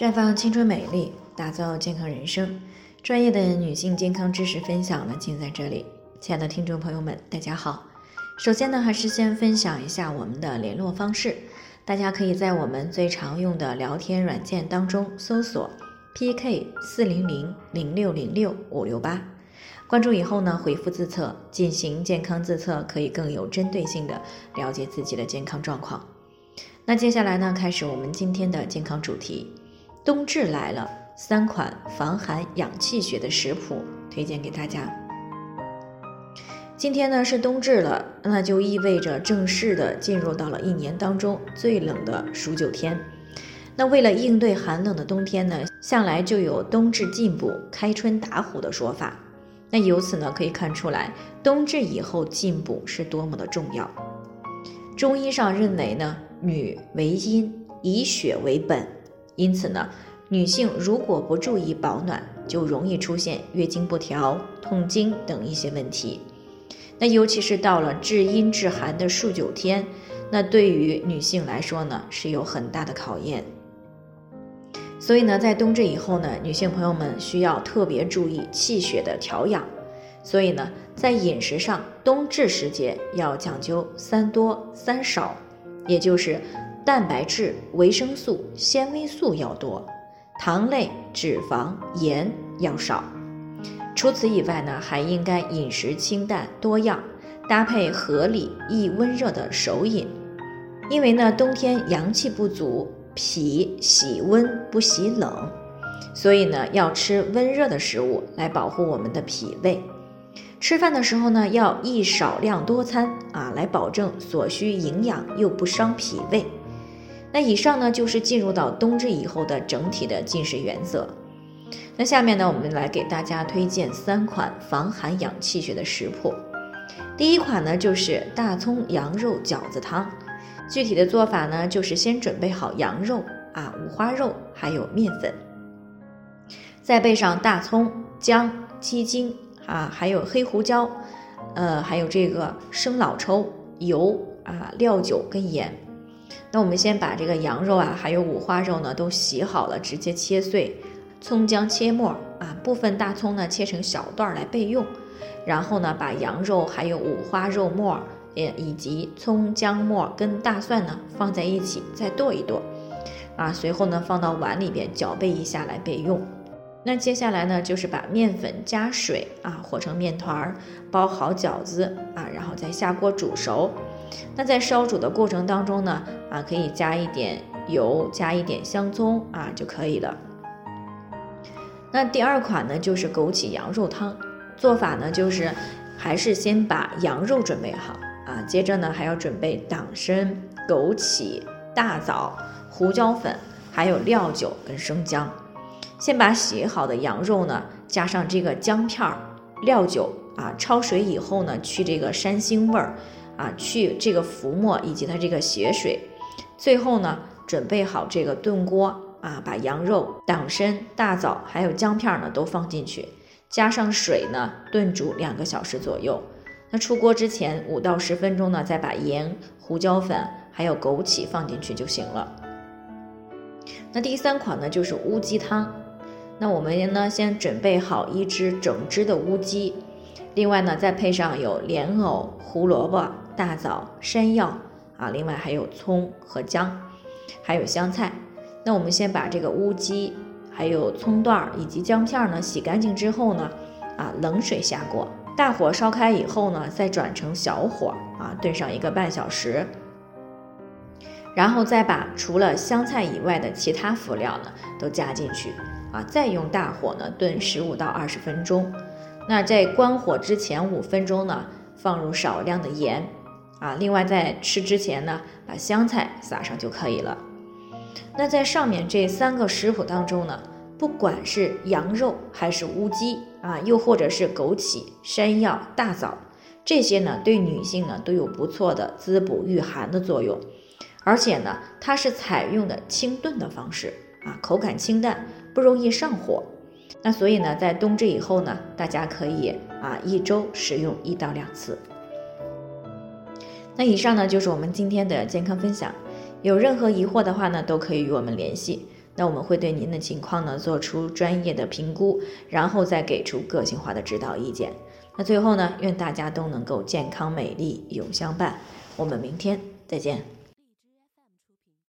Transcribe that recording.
绽放青春美丽，打造健康人生。专业的女性健康知识分享呢，尽在这里。亲爱的听众朋友们，大家好。首先呢，还是先分享一下我们的联络方式。大家可以在我们最常用的聊天软件当中搜索 PK 四零零零六零六五六八，关注以后呢，回复自测进行健康自测，可以更有针对性的了解自己的健康状况。那接下来呢，开始我们今天的健康主题。冬至来了，三款防寒养气血的食谱推荐给大家。今天呢是冬至了，那就意味着正式的进入到了一年当中最冷的数九天。那为了应对寒冷的冬天呢，向来就有冬至进补、开春打虎的说法。那由此呢可以看出来，冬至以后进补是多么的重要。中医上认为呢，女为阴，以血为本，因此呢，女性如果不注意保暖，就容易出现月经不调、痛经等一些问题。那尤其是到了至阴至寒的数九天，那对于女性来说呢，是有很大的考验。所以呢，在冬至以后呢，女性朋友们需要特别注意气血的调养。所以呢，在饮食上，冬至时节要讲究三多三少，也就是蛋白质、维生素、纤维素要多，糖类、脂肪、盐要少。除此以外呢，还应该饮食清淡多样，搭配合理易温热的手饮。因为呢，冬天阳气不足，脾喜温不喜冷，所以呢，要吃温热的食物来保护我们的脾胃。吃饭的时候呢，要宜少量多餐啊，来保证所需营养又不伤脾胃。那以上呢，就是进入到冬至以后的整体的进食原则。那下面呢，我们来给大家推荐三款防寒养气血的食谱。第一款呢，就是大葱羊肉饺子汤。具体的做法呢，就是先准备好羊肉啊、五花肉，还有面粉，再备上大葱、姜、鸡精啊，还有黑胡椒，呃，还有这个生老抽、油啊、料酒跟盐。那我们先把这个羊肉啊，还有五花肉呢，都洗好了，直接切碎。葱姜切末啊，部分大葱呢切成小段来备用，然后呢把羊肉还有五花肉末，也以及葱姜末跟大蒜呢放在一起再剁一剁，啊，随后呢放到碗里边搅拌一下来备用。那接下来呢就是把面粉加水啊和成面团儿，包好饺子啊，然后再下锅煮熟。那在烧煮的过程当中呢啊可以加一点油，加一点香葱啊就可以了。那第二款呢，就是枸杞羊肉汤，做法呢就是，还是先把羊肉准备好啊，接着呢还要准备党参、枸杞、大枣、胡椒粉，还有料酒跟生姜。先把洗好的羊肉呢，加上这个姜片儿、料酒啊，焯水以后呢，去这个膻腥味儿啊，去这个浮沫以及它这个血水。最后呢，准备好这个炖锅。啊，把羊肉、党参、大枣还有姜片呢都放进去，加上水呢炖煮两个小时左右。那出锅之前五到十分钟呢，再把盐、胡椒粉还有枸杞放进去就行了。那第三款呢就是乌鸡汤。那我们呢先准备好一只整只的乌鸡，另外呢再配上有莲藕、胡萝卜、大枣、山药啊，另外还有葱和姜，还有香菜。那我们先把这个乌鸡、还有葱段儿以及姜片呢洗干净之后呢，啊，冷水下锅，大火烧开以后呢，再转成小火啊，炖上一个半小时，然后再把除了香菜以外的其他辅料呢都加进去啊，再用大火呢炖十五到二十分钟。那在关火之前五分钟呢，放入少量的盐啊，另外在吃之前呢，把香菜撒上就可以了。那在上面这三个食谱当中呢，不管是羊肉还是乌鸡啊，又或者是枸杞、山药、大枣，这些呢对女性呢都有不错的滋补御寒的作用，而且呢它是采用的清炖的方式啊，口感清淡，不容易上火。那所以呢，在冬至以后呢，大家可以啊一周食用一到两次。那以上呢就是我们今天的健康分享。有任何疑惑的话呢，都可以与我们联系。那我们会对您的情况呢做出专业的评估，然后再给出个性化的指导意见。那最后呢，愿大家都能够健康美丽永相伴。我们明天再见。